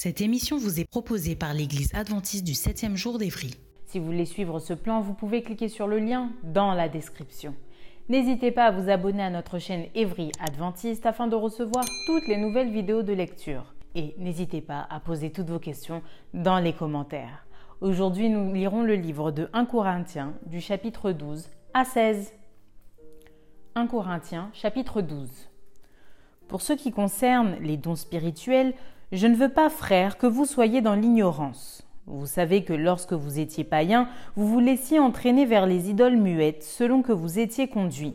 Cette émission vous est proposée par l'Église adventiste du 7e jour d'Évry. Si vous voulez suivre ce plan, vous pouvez cliquer sur le lien dans la description. N'hésitez pas à vous abonner à notre chaîne Évry Adventiste afin de recevoir toutes les nouvelles vidéos de lecture. Et n'hésitez pas à poser toutes vos questions dans les commentaires. Aujourd'hui, nous lirons le livre de 1 Corinthiens du chapitre 12 à 16. 1 Corinthiens chapitre 12. Pour ce qui concerne les dons spirituels, je ne veux pas, frères, que vous soyez dans l'ignorance. Vous savez que lorsque vous étiez païen, vous vous laissiez entraîner vers les idoles muettes selon que vous étiez conduit.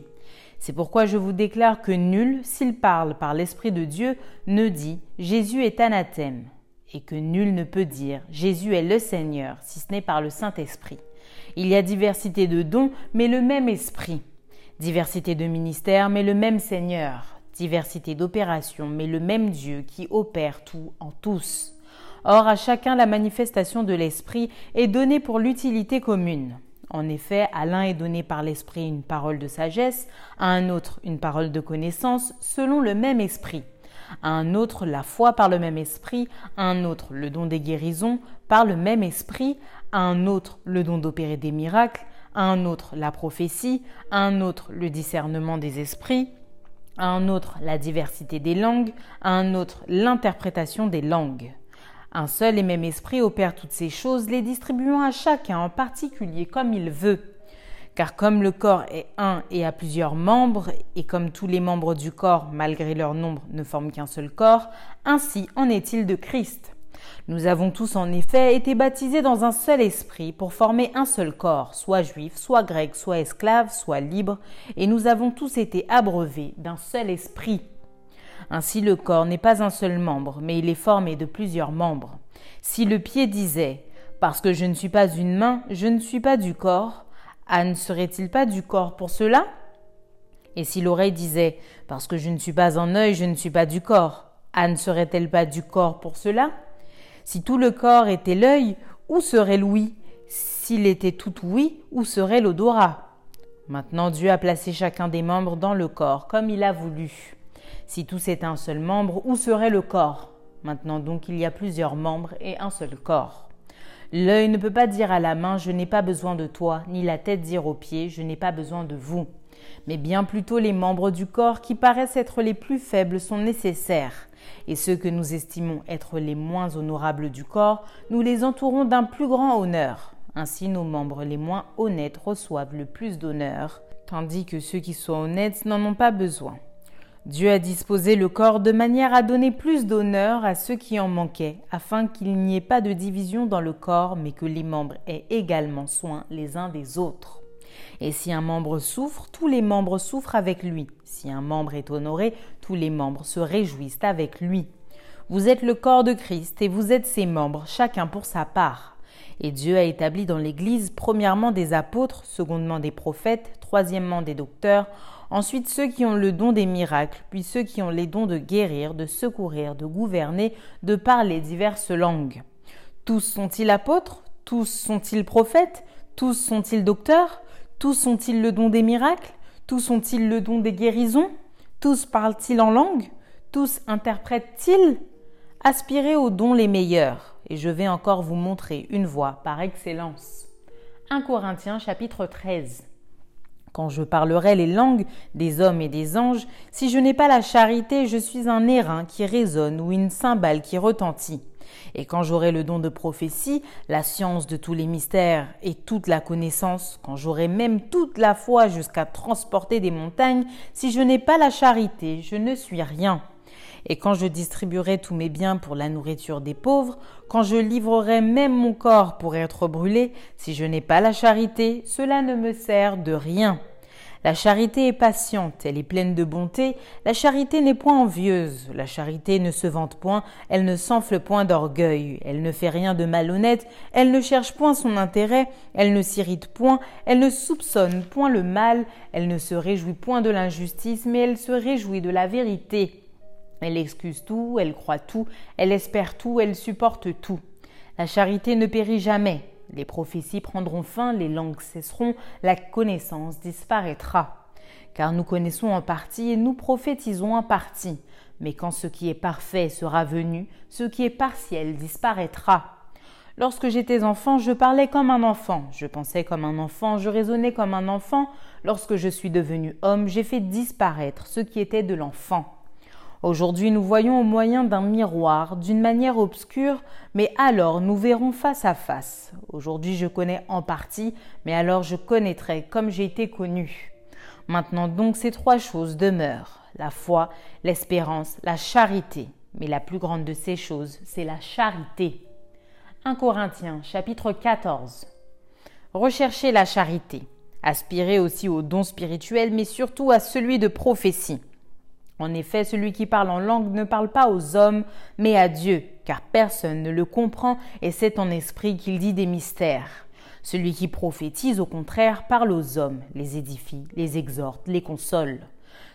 C'est pourquoi je vous déclare que nul, s'il parle par l'Esprit de Dieu, ne dit Jésus est anathème, et que nul ne peut dire Jésus est le Seigneur, si ce n'est par le Saint-Esprit. Il y a diversité de dons, mais le même Esprit. Diversité de ministères, mais le même Seigneur diversité d'opérations, mais le même Dieu qui opère tout en tous. Or, à chacun la manifestation de l'Esprit est donnée pour l'utilité commune. En effet, à l'un est donné par l'Esprit une parole de sagesse, à un autre une parole de connaissance, selon le même Esprit, à un autre la foi par le même Esprit, à un autre le don des guérisons par le même Esprit, à un autre le don d'opérer des miracles, à un autre la prophétie, à un autre le discernement des esprits, à un autre la diversité des langues, à un autre l'interprétation des langues. Un seul et même esprit opère toutes ces choses, les distribuant à chacun en particulier comme il veut. Car comme le corps est un et a plusieurs membres, et comme tous les membres du corps, malgré leur nombre, ne forment qu'un seul corps, ainsi en est-il de Christ. Nous avons tous en effet été baptisés dans un seul esprit pour former un seul corps, soit juif, soit grec, soit esclave, soit libre, et nous avons tous été abreuvés d'un seul esprit. Ainsi le corps n'est pas un seul membre, mais il est formé de plusieurs membres. Si le pied disait Parce que je ne suis pas une main, je ne suis pas du corps, Anne serait-il pas du corps pour cela? Et si l'oreille disait Parce que je ne suis pas un œil, je ne suis pas du corps, Anne serait-elle pas du corps pour cela? Si tout le corps était l'œil, où serait l'ouïe? S'il était tout ouïe, où serait l'odorat? Maintenant Dieu a placé chacun des membres dans le corps, comme il a voulu. Si tous étaient un seul membre, où serait le corps? Maintenant donc il y a plusieurs membres et un seul corps. L'œil ne peut pas dire à la main Je n'ai pas besoin de toi, ni la tête dire aux pieds Je n'ai pas besoin de vous. Mais bien plutôt les membres du corps qui paraissent être les plus faibles sont nécessaires et ceux que nous estimons être les moins honorables du corps, nous les entourons d'un plus grand honneur. Ainsi nos membres les moins honnêtes reçoivent le plus d'honneur, tandis que ceux qui sont honnêtes n'en ont pas besoin. Dieu a disposé le corps de manière à donner plus d'honneur à ceux qui en manquaient, afin qu'il n'y ait pas de division dans le corps, mais que les membres aient également soin les uns des autres. Et si un membre souffre, tous les membres souffrent avec lui. Si un membre est honoré, tous les membres se réjouissent avec lui. Vous êtes le corps de Christ et vous êtes ses membres, chacun pour sa part. Et Dieu a établi dans l'Église premièrement des apôtres, secondement des prophètes, troisièmement des docteurs, ensuite ceux qui ont le don des miracles, puis ceux qui ont les dons de guérir, de secourir, de gouverner, de parler diverses langues. Tous sont-ils apôtres? Tous sont-ils prophètes? Tous sont-ils docteurs? Tous ont-ils le don des miracles? Tous ont-ils le don des guérisons? Tous parlent-ils en langue? Tous interprètent-ils? Aspirez aux dons les meilleurs, et je vais encore vous montrer une voie par excellence. 1 Corinthiens chapitre 13 quand je parlerai les langues des hommes et des anges, si je n'ai pas la charité, je suis un airain qui résonne ou une cymbale qui retentit. Et quand j'aurai le don de prophétie, la science de tous les mystères et toute la connaissance, quand j'aurai même toute la foi jusqu'à transporter des montagnes, si je n'ai pas la charité, je ne suis rien. Et quand je distribuerai tous mes biens pour la nourriture des pauvres, quand je livrerai même mon corps pour être brûlé, si je n'ai pas la charité, cela ne me sert de rien. La charité est patiente, elle est pleine de bonté, la charité n'est point envieuse, la charité ne se vante point, elle ne s'enfle point d'orgueil, elle ne fait rien de malhonnête, elle ne cherche point son intérêt, elle ne s'irrite point, elle ne soupçonne point le mal, elle ne se réjouit point de l'injustice, mais elle se réjouit de la vérité. Elle excuse tout, elle croit tout, elle espère tout, elle supporte tout. La charité ne périt jamais, les prophéties prendront fin, les langues cesseront, la connaissance disparaîtra. Car nous connaissons en partie et nous prophétisons en partie. Mais quand ce qui est parfait sera venu, ce qui est partiel disparaîtra. Lorsque j'étais enfant, je parlais comme un enfant, je pensais comme un enfant, je raisonnais comme un enfant. Lorsque je suis devenu homme, j'ai fait disparaître ce qui était de l'enfant. Aujourd'hui, nous voyons au moyen d'un miroir, d'une manière obscure, mais alors nous verrons face à face. Aujourd'hui, je connais en partie, mais alors je connaîtrai comme j'ai été connu. Maintenant donc, ces trois choses demeurent la foi, l'espérance, la charité. Mais la plus grande de ces choses, c'est la charité. 1 Corinthiens chapitre 14. Recherchez la charité. Aspirez aussi au don spirituel, mais surtout à celui de prophétie. En effet, celui qui parle en langue ne parle pas aux hommes, mais à Dieu, car personne ne le comprend, et c'est en esprit qu'il dit des mystères. Celui qui prophétise, au contraire, parle aux hommes, les édifie, les exhorte, les console.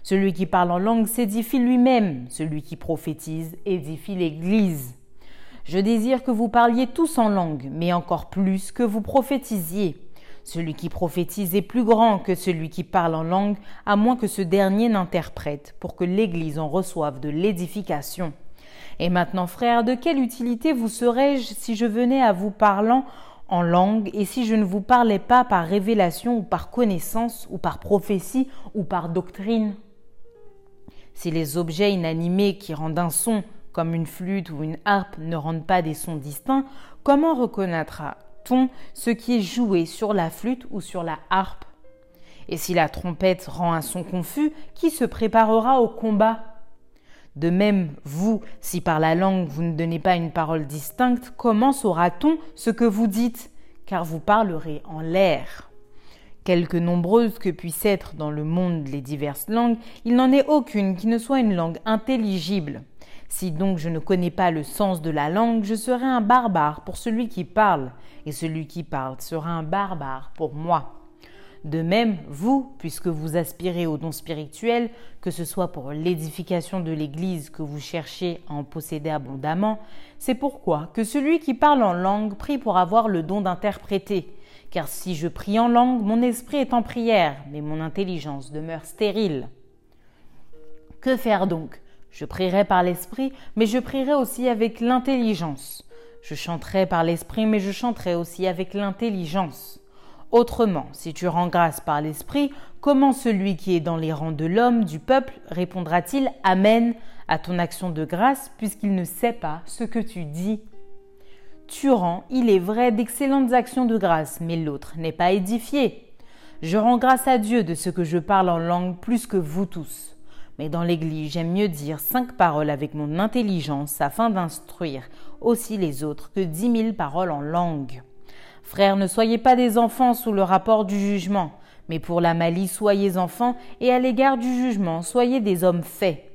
Celui qui parle en langue s'édifie lui-même, celui qui prophétise édifie l'Église. Je désire que vous parliez tous en langue, mais encore plus que vous prophétisiez celui qui prophétise est plus grand que celui qui parle en langue, à moins que ce dernier n'interprète, pour que l'Église en reçoive de l'édification. Et maintenant, frères, de quelle utilité vous serais-je si je venais à vous parlant en langue et si je ne vous parlais pas par révélation ou par connaissance ou par prophétie ou par doctrine? Si les objets inanimés qui rendent un son, comme une flûte ou une harpe, ne rendent pas des sons distincts, comment reconnaîtra ce qui est joué sur la flûte ou sur la harpe? Et si la trompette rend un son confus, qui se préparera au combat? De même, vous, si par la langue vous ne donnez pas une parole distincte, comment saura-t-on ce que vous dites? Car vous parlerez en l'air. Quelque nombreuses que puissent être dans le monde les diverses langues, il n'en est aucune qui ne soit une langue intelligible. Si donc je ne connais pas le sens de la langue, je serai un barbare pour celui qui parle, et celui qui parle sera un barbare pour moi. De même, vous, puisque vous aspirez au don spirituel, que ce soit pour l'édification de l'Église que vous cherchez à en posséder abondamment, c'est pourquoi que celui qui parle en langue prie pour avoir le don d'interpréter. Car si je prie en langue, mon esprit est en prière, mais mon intelligence demeure stérile. Que faire donc? Je prierai par l'esprit, mais je prierai aussi avec l'intelligence. Je chanterai par l'esprit, mais je chanterai aussi avec l'intelligence. Autrement, si tu rends grâce par l'esprit, comment celui qui est dans les rangs de l'homme, du peuple, répondra-t-il Amen à ton action de grâce, puisqu'il ne sait pas ce que tu dis Tu rends, il est vrai, d'excellentes actions de grâce, mais l'autre n'est pas édifié. Je rends grâce à Dieu de ce que je parle en langue plus que vous tous. Mais dans l'Église, j'aime mieux dire cinq paroles avec mon intelligence afin d'instruire aussi les autres que dix mille paroles en langue. Frères, ne soyez pas des enfants sous le rapport du jugement, mais pour la malice, soyez enfants, et à l'égard du jugement, soyez des hommes faits.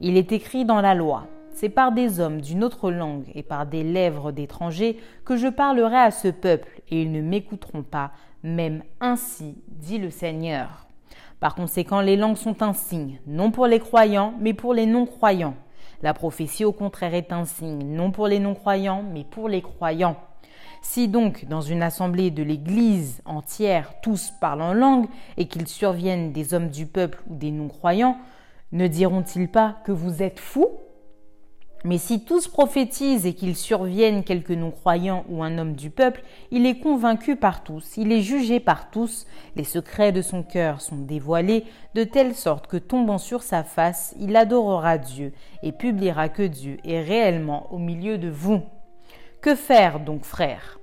Il est écrit dans la loi, c'est par des hommes d'une autre langue et par des lèvres d'étrangers que je parlerai à ce peuple, et ils ne m'écouteront pas, même ainsi, dit le Seigneur. Par conséquent, les langues sont un signe, non pour les croyants, mais pour les non-croyants. La prophétie, au contraire, est un signe, non pour les non-croyants, mais pour les croyants. Si donc, dans une assemblée de l'Église entière, tous parlent en langue, et qu'ils surviennent des hommes du peuple ou des non-croyants, ne diront-ils pas que vous êtes fous? Mais si tous prophétisent et qu'il survienne quelque non-croyant ou un homme du peuple, il est convaincu par tous, il est jugé par tous, les secrets de son cœur sont dévoilés, de telle sorte que tombant sur sa face, il adorera Dieu et publiera que Dieu est réellement au milieu de vous. Que faire donc, frères?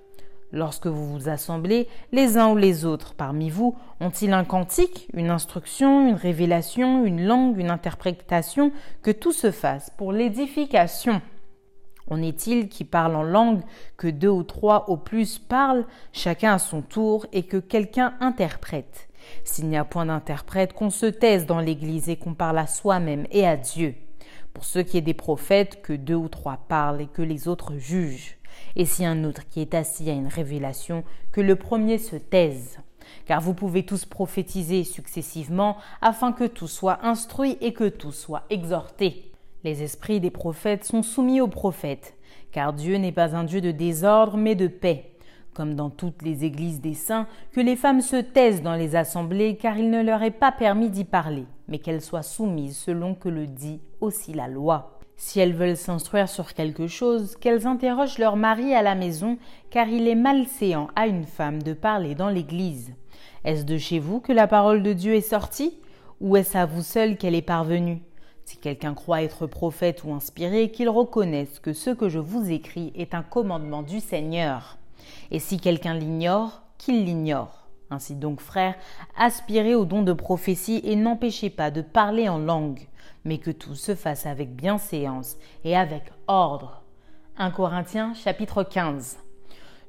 Lorsque vous vous assemblez, les uns ou les autres parmi vous ont-ils un cantique, une instruction, une révélation, une langue, une interprétation, que tout se fasse pour l'édification? En est-il qui parle en langue, que deux ou trois au plus parlent, chacun à son tour, et que quelqu'un interprète? S'il n'y a point d'interprète, qu'on se taise dans l'Église et qu'on parle à soi-même et à Dieu. Pour ce qui est des prophètes, que deux ou trois parlent et que les autres jugent et si un autre qui est assis à une révélation, que le premier se taise. Car vous pouvez tous prophétiser successivement, afin que tout soit instruit et que tout soit exhorté. Les esprits des prophètes sont soumis aux prophètes, car Dieu n'est pas un Dieu de désordre, mais de paix. Comme dans toutes les églises des saints, que les femmes se taisent dans les assemblées, car il ne leur est pas permis d'y parler, mais qu'elles soient soumises selon que le dit aussi la loi. Si elles veulent s'instruire sur quelque chose, qu'elles interrogent leur mari à la maison, car il est malséant à une femme de parler dans l'Église. Est-ce de chez vous que la parole de Dieu est sortie, ou est-ce à vous seul qu'elle est parvenue? Si quelqu'un croit être prophète ou inspiré, qu'il reconnaisse que ce que je vous écris est un commandement du Seigneur. Et si quelqu'un l'ignore, qu'il l'ignore. Ainsi donc, frères, aspirez au don de prophétie et n'empêchez pas de parler en langue mais que tout se fasse avec bienséance et avec ordre. 1 Corinthiens chapitre 15.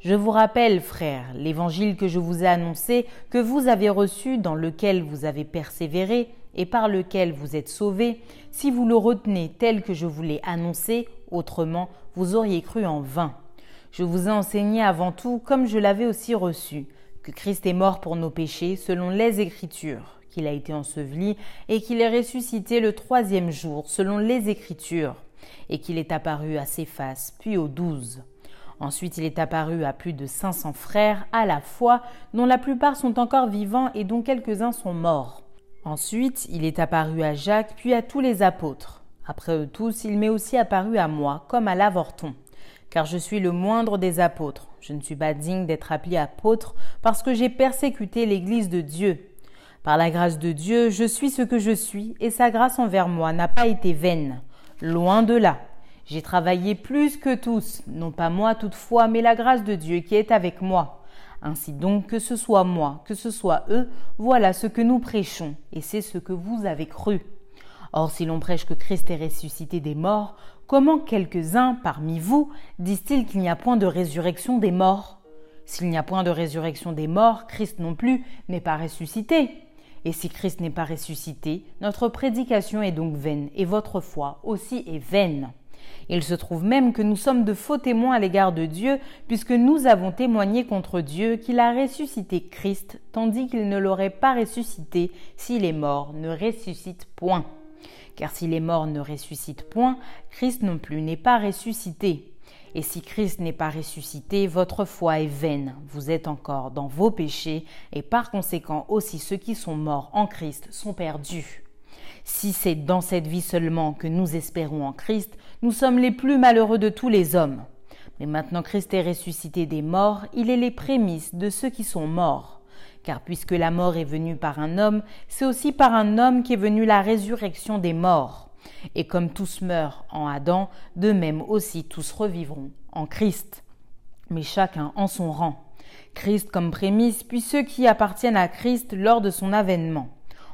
Je vous rappelle, frères, l'évangile que je vous ai annoncé, que vous avez reçu, dans lequel vous avez persévéré, et par lequel vous êtes sauvés, si vous le retenez tel que je vous l'ai annoncé, autrement vous auriez cru en vain. Je vous ai enseigné avant tout, comme je l'avais aussi reçu, que Christ est mort pour nos péchés, selon les Écritures qu'il a été enseveli et qu'il est ressuscité le troisième jour selon les Écritures, et qu'il est apparu à ses puis aux douze. Ensuite, il est apparu à plus de cinq cents frères à la fois, dont la plupart sont encore vivants et dont quelques-uns sont morts. Ensuite, il est apparu à Jacques, puis à tous les apôtres. Après eux tous, il m'est aussi apparu à moi, comme à l'avorton. Car je suis le moindre des apôtres. Je ne suis pas digne d'être appelé apôtre parce que j'ai persécuté l'Église de Dieu. Par la grâce de Dieu, je suis ce que je suis, et sa grâce envers moi n'a pas été vaine. Loin de là. J'ai travaillé plus que tous, non pas moi toutefois, mais la grâce de Dieu qui est avec moi. Ainsi donc, que ce soit moi, que ce soit eux, voilà ce que nous prêchons, et c'est ce que vous avez cru. Or, si l'on prêche que Christ est ressuscité des morts, comment quelques-uns parmi vous disent-ils qu'il n'y a point de résurrection des morts? S'il n'y a point de résurrection des morts, Christ non plus n'est pas ressuscité. Et si Christ n'est pas ressuscité, notre prédication est donc vaine, et votre foi aussi est vaine. Il se trouve même que nous sommes de faux témoins à l'égard de Dieu, puisque nous avons témoigné contre Dieu qu'il a ressuscité Christ, tandis qu'il ne l'aurait pas ressuscité si les morts ne ressuscitent point. Car si les morts ne ressuscitent point, Christ non plus n'est pas ressuscité. Et si Christ n'est pas ressuscité, votre foi est vaine, vous êtes encore dans vos péchés, et par conséquent aussi ceux qui sont morts en Christ sont perdus. Si c'est dans cette vie seulement que nous espérons en Christ, nous sommes les plus malheureux de tous les hommes. Mais maintenant Christ est ressuscité des morts, il est les prémices de ceux qui sont morts. Car puisque la mort est venue par un homme, c'est aussi par un homme qu'est venue la résurrection des morts. Et comme tous meurent en Adam, de même aussi tous revivront en Christ, mais chacun en son rang. Christ comme prémisse, puis ceux qui appartiennent à Christ lors de son avènement.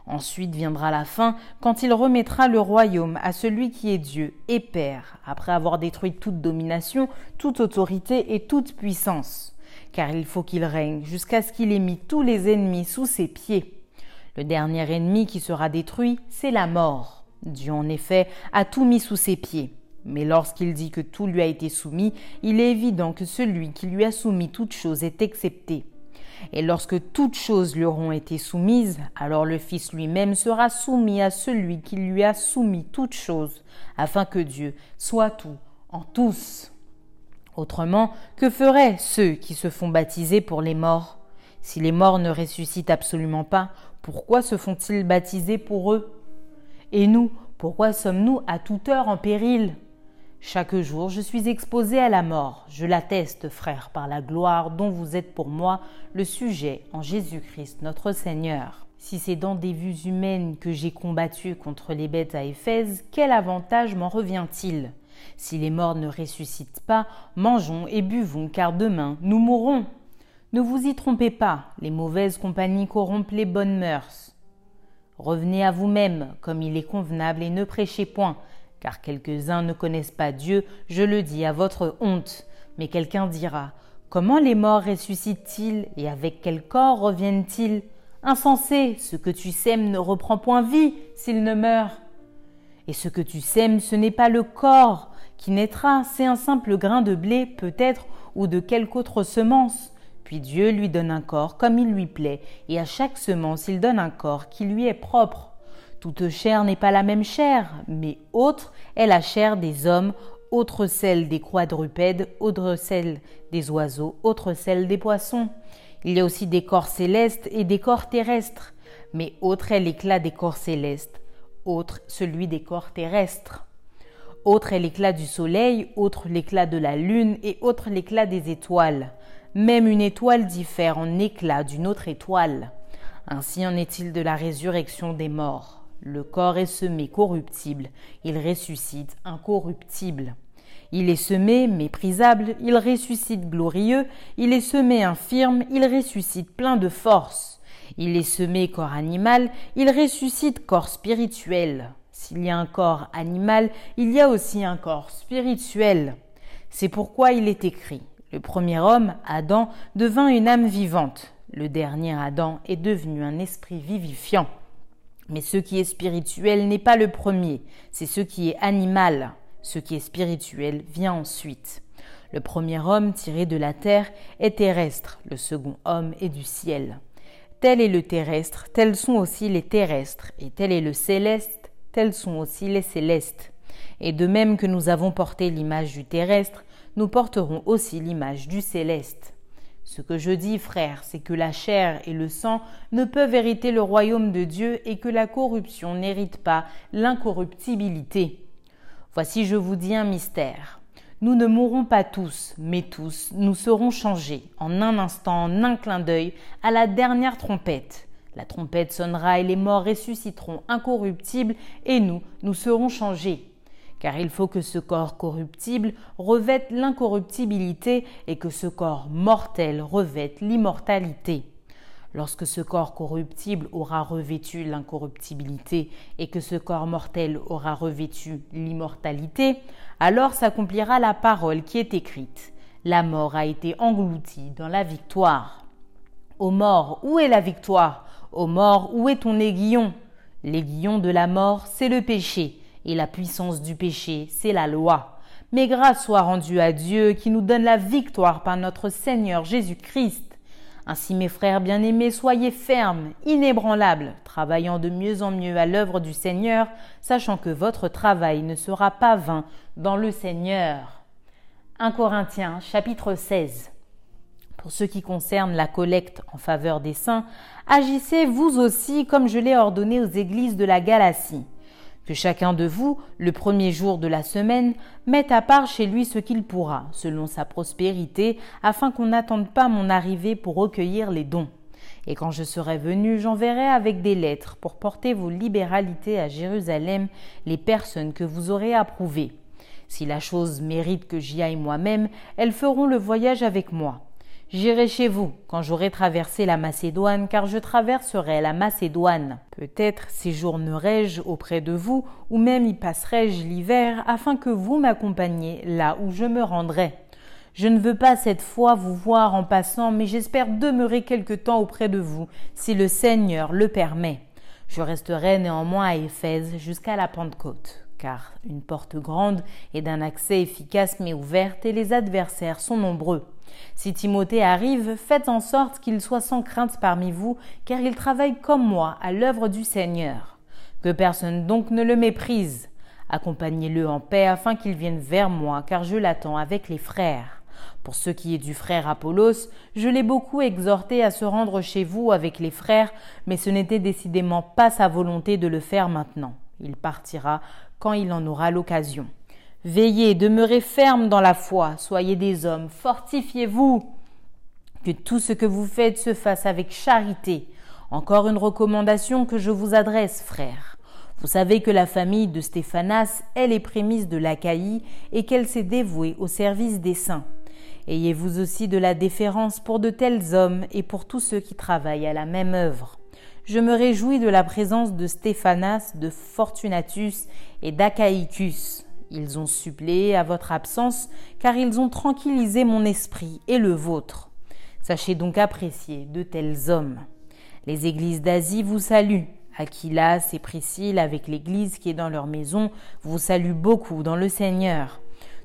Ensuite viendra la fin, quand il remettra le royaume à celui qui est Dieu et Père, après avoir détruit toute domination, toute autorité et toute puissance. Car il faut qu'il règne jusqu'à ce qu'il ait mis tous les ennemis sous ses pieds. Le dernier ennemi qui sera détruit, c'est la mort. Dieu en effet a tout mis sous ses pieds. Mais lorsqu'il dit que tout lui a été soumis, il est évident que celui qui lui a soumis toute chose est excepté. Et lorsque toutes choses lui auront été soumises, alors le Fils lui-même sera soumis à celui qui lui a soumis toutes choses, afin que Dieu soit tout en tous. Autrement, que feraient ceux qui se font baptiser pour les morts? Si les morts ne ressuscitent absolument pas, pourquoi se font-ils baptiser pour eux? Et nous, pourquoi sommes-nous à toute heure en péril? Chaque jour, je suis exposé à la mort. Je l'atteste, frère, par la gloire dont vous êtes pour moi le sujet en Jésus-Christ notre Seigneur. Si c'est dans des vues humaines que j'ai combattu contre les bêtes à Éphèse, quel avantage m'en revient-il? Si les morts ne ressuscitent pas, mangeons et buvons, car demain nous mourrons. Ne vous y trompez pas, les mauvaises compagnies corrompent les bonnes mœurs. Revenez à vous-même comme il est convenable et ne prêchez point, car quelques-uns ne connaissent pas Dieu, je le dis à votre honte. Mais quelqu'un dira, Comment les morts ressuscitent-ils et avec quel corps reviennent-ils? Insensé, ce que tu sèmes ne reprend point vie s'il ne meurt. Et ce que tu sèmes, ce n'est pas le corps qui naîtra, c'est un simple grain de blé peut-être ou de quelque autre semence. Puis Dieu lui donne un corps comme il lui plaît, et à chaque semence il donne un corps qui lui est propre. Toute chair n'est pas la même chair, mais autre est la chair des hommes, autre celle des quadrupèdes, autre celle des oiseaux, autre celle des poissons. Il y a aussi des corps célestes et des corps terrestres, mais autre est l'éclat des corps célestes, autre celui des corps terrestres. Autre est l'éclat du soleil, autre l'éclat de la lune et autre l'éclat des étoiles. Même une étoile diffère en éclat d'une autre étoile. Ainsi en est-il de la résurrection des morts. Le corps est semé corruptible, il ressuscite incorruptible. Il est semé méprisable, il ressuscite glorieux, il est semé infirme, il ressuscite plein de force. Il est semé corps animal, il ressuscite corps spirituel. S'il y a un corps animal, il y a aussi un corps spirituel. C'est pourquoi il est écrit, le premier homme, Adam, devint une âme vivante. Le dernier Adam est devenu un esprit vivifiant. Mais ce qui est spirituel n'est pas le premier, c'est ce qui est animal. Ce qui est spirituel vient ensuite. Le premier homme tiré de la terre est terrestre, le second homme est du ciel. Tel est le terrestre, tels sont aussi les terrestres, et tel est le céleste, tels sont aussi les célestes. Et de même que nous avons porté l'image du terrestre, nous porterons aussi l'image du céleste. Ce que je dis, frère, c'est que la chair et le sang ne peuvent hériter le royaume de Dieu et que la corruption n'hérite pas l'incorruptibilité. Voici, je vous dis un mystère. Nous ne mourrons pas tous, mais tous, nous serons changés en un instant, en un clin d'œil, à la dernière trompette. La trompette sonnera et les morts ressusciteront incorruptibles, et nous, nous serons changés. Car il faut que ce corps corruptible revête l'incorruptibilité et que ce corps mortel revête l'immortalité. Lorsque ce corps corruptible aura revêtu l'incorruptibilité et que ce corps mortel aura revêtu l'immortalité, alors s'accomplira la parole qui est écrite. La mort a été engloutie dans la victoire. Ô mort, où est la victoire? Ô mort, où est ton aiguillon? L'aiguillon de la mort, c'est le péché, et la puissance du péché, c'est la loi. Mais grâce soit rendue à Dieu qui nous donne la victoire par notre Seigneur Jésus-Christ. Ainsi, mes frères bien-aimés, soyez fermes, inébranlables, travaillant de mieux en mieux à l'œuvre du Seigneur, sachant que votre travail ne sera pas vain dans le Seigneur. 1 Corinthiens chapitre 16 Pour ce qui concerne la collecte en faveur des saints, agissez vous aussi comme je l'ai ordonné aux églises de la Galatie que chacun de vous, le premier jour de la semaine, mette à part chez lui ce qu'il pourra, selon sa prospérité, afin qu'on n'attende pas mon arrivée pour recueillir les dons. Et quand je serai venu, j'enverrai avec des lettres pour porter vos libéralités à Jérusalem les personnes que vous aurez approuvées. Si la chose mérite que j'y aille moi-même, elles feront le voyage avec moi. J'irai chez vous quand j'aurai traversé la Macédoine, car je traverserai la Macédoine. Peut-être séjournerai-je auprès de vous, ou même y passerai-je l'hiver, afin que vous m'accompagniez là où je me rendrai. Je ne veux pas cette fois vous voir en passant, mais j'espère demeurer quelque temps auprès de vous, si le Seigneur le permet. Je resterai néanmoins à Éphèse jusqu'à la Pentecôte car une porte grande et d'un accès efficace m'est ouverte et les adversaires sont nombreux. Si Timothée arrive, faites en sorte qu'il soit sans crainte parmi vous, car il travaille comme moi à l'œuvre du Seigneur. Que personne donc ne le méprise. Accompagnez-le en paix afin qu'il vienne vers moi, car je l'attends avec les frères. Pour ce qui est du frère Apollos, je l'ai beaucoup exhorté à se rendre chez vous avec les frères, mais ce n'était décidément pas sa volonté de le faire maintenant. Il partira quand il en aura l'occasion. Veillez, demeurez ferme dans la foi, soyez des hommes, fortifiez-vous. Que tout ce que vous faites se fasse avec charité. Encore une recommandation que je vous adresse, frères. Vous savez que la famille de Stéphanas est les prémices de l'Achaïe et qu'elle s'est dévouée au service des saints. Ayez vous aussi de la déférence pour de tels hommes et pour tous ceux qui travaillent à la même œuvre. Je me réjouis de la présence de Stéphanas, de Fortunatus et d'Achaïcus. Ils ont suppléé à votre absence, car ils ont tranquillisé mon esprit et le vôtre. Sachez donc apprécier de tels hommes. Les églises d'Asie vous saluent. Aquilas et Priscille, avec l'église qui est dans leur maison, vous saluent beaucoup dans le Seigneur.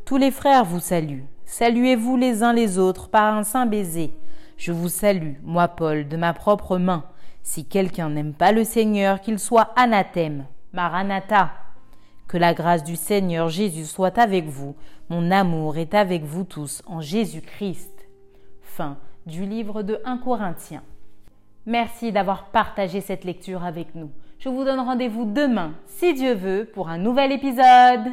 Tous les frères vous saluent. Saluez-vous les uns les autres par un saint baiser. Je vous salue, moi Paul, de ma propre main. Si quelqu'un n'aime pas le Seigneur, qu'il soit anathème. Maranatha. Que la grâce du Seigneur Jésus soit avec vous. Mon amour est avec vous tous en Jésus-Christ. Fin du livre de 1 Corinthiens. Merci d'avoir partagé cette lecture avec nous. Je vous donne rendez-vous demain, si Dieu veut, pour un nouvel épisode.